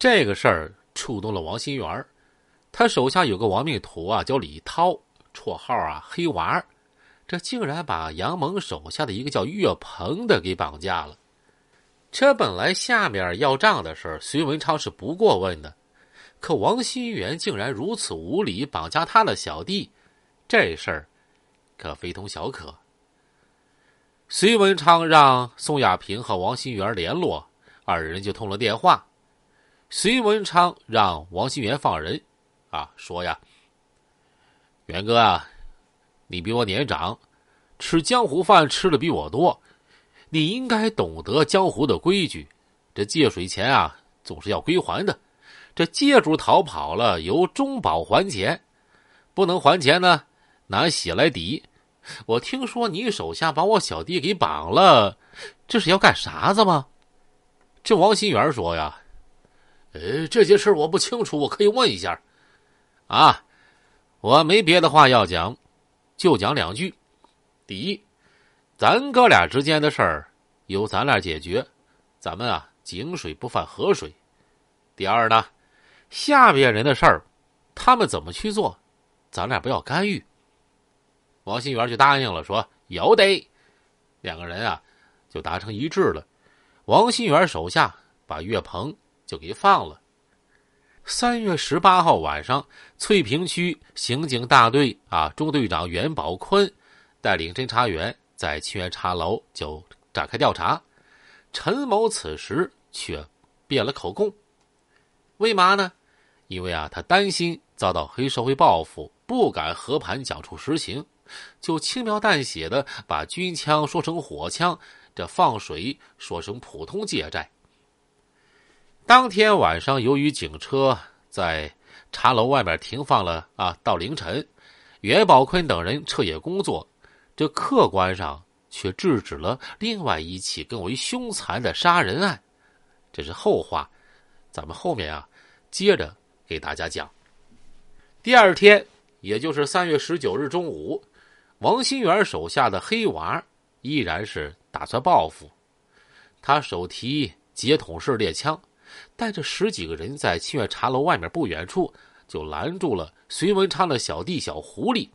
这个事儿触动了王新元他手下有个亡命徒啊，叫李涛，绰号啊黑娃这竟然把杨蒙手下的一个叫岳鹏的给绑架了。这本来下面要账的事儿，隋文昌是不过问的，可王新元竟然如此无礼，绑架他的小弟，这事儿可非同小可。隋文昌让宋亚平和王新元联络，二人就通了电话。隋文昌让王新元放人，啊，说呀，元哥啊，你比我年长，吃江湖饭吃的比我多。你应该懂得江湖的规矩，这借水钱啊，总是要归还的。这借主逃跑了，由中保还钱，不能还钱呢，拿血来抵。我听说你手下把我小弟给绑了，这是要干啥子吗？这王新元说呀：“呃，这些事我不清楚，我可以问一下。啊，我没别的话要讲，就讲两句。第一。”咱哥俩之间的事儿由咱俩解决，咱们啊井水不犯河水。第二呢，下边人的事儿，他们怎么去做，咱俩不要干预。王新元就答应了，说有得。两个人啊就达成一致了。王新元手下把岳鹏就给放了。三月十八号晚上，翠屏区刑警大队啊中队长袁宝坤带领侦查员。在清源茶楼就展开调查，陈某此时却变了口供。为嘛呢？因为啊，他担心遭到黑社会报复，不敢和盘讲出实情，就轻描淡写的把军枪说成火枪，这放水说成普通借债。当天晚上，由于警车在茶楼外面停放了啊，到凌晨，袁宝坤等人彻夜工作。这客观上却制止了另外一起更为凶残的杀人案，这是后话，咱们后面啊接着给大家讲。第二天，也就是三月十九日中午，王新元手下的黑娃依然是打算报复，他手提接筒式猎枪，带着十几个人在清月茶楼外面不远处就拦住了隋文昌的小弟小狐狸。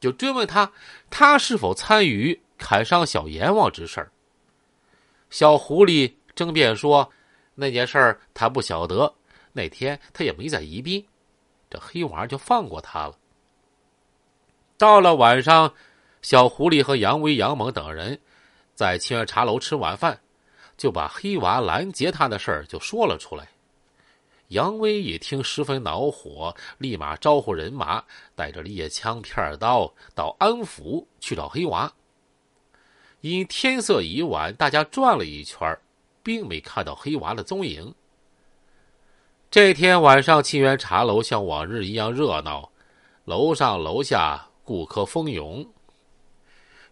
就追问他，他是否参与砍伤小阎王之事小狐狸争辩说，那件事儿他不晓得，那天他也没在宜宾。这黑娃就放过他了。到了晚上，小狐狸和杨威、杨猛等人在清源茶楼吃晚饭，就把黑娃拦截他的事儿就说了出来。杨威一听，十分恼火，立马招呼人马，带着猎枪、片刀到安福去找黑娃。因天色已晚，大家转了一圈，并没看到黑娃的踪影。这天晚上，沁园茶楼像往日一样热闹，楼上楼下顾客蜂拥。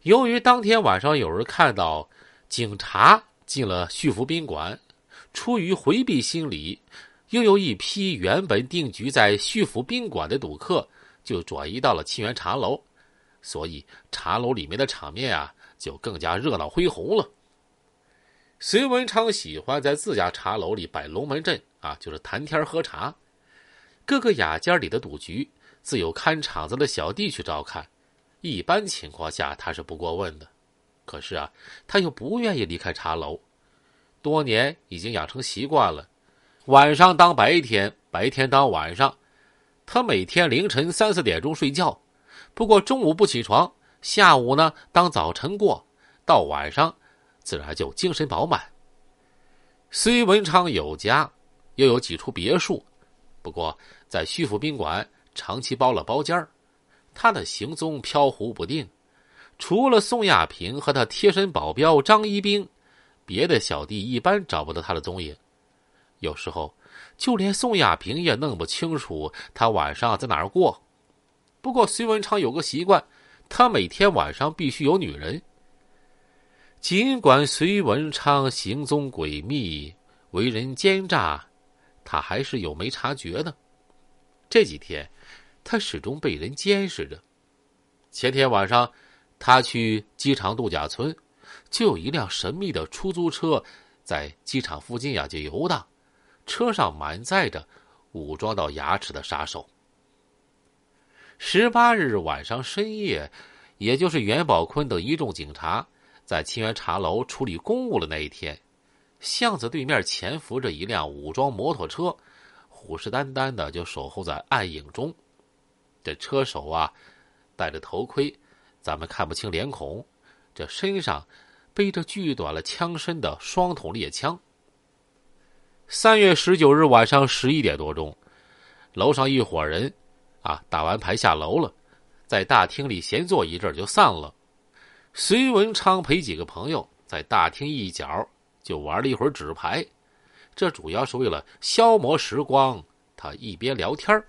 由于当天晚上有人看到警察进了旭福宾馆，出于回避心理。又有一批原本定居在旭福宾馆的赌客，就转移到了沁园茶楼，所以茶楼里面的场面啊，就更加热闹恢宏了。隋文昌喜欢在自家茶楼里摆龙门阵啊，就是谈天喝茶。各个雅间里的赌局，自有看场子的小弟去照看。一般情况下，他是不过问的。可是啊，他又不愿意离开茶楼，多年已经养成习惯了。晚上当白天，白天当晚上，他每天凌晨三四点钟睡觉，不过中午不起床，下午呢当早晨过，到晚上自然就精神饱满。虽文昌有家，又有几处别墅，不过在徐府宾馆长期包了包间他的行踪飘忽不定，除了宋亚平和他贴身保镖张一兵，别的小弟一般找不到他的踪影。有时候，就连宋亚平也弄不清楚他晚上在哪儿过。不过，隋文昌有个习惯，他每天晚上必须有女人。尽管隋文昌行踪诡秘、为人奸诈，他还是有没察觉的。这几天，他始终被人监视着。前天晚上，他去机场度假村，就有一辆神秘的出租车在机场附近呀就游荡。车上满载着武装到牙齿的杀手。十八日晚上深夜，也就是袁宝坤等一众警察在清源茶楼处理公务的那一天，巷子对面潜伏着一辆武装摩托车，虎视眈眈的就守候在暗影中。这车手啊，戴着头盔，咱们看不清脸孔。这身上背着锯短了枪身的双筒猎枪。三月十九日晚上十一点多钟，楼上一伙人。啊，打完牌下楼了，在大厅里闲坐一阵就散了。隋文昌陪几个朋友在大厅一角就玩了一会儿纸牌，这主要是为了消磨时光。他一边聊天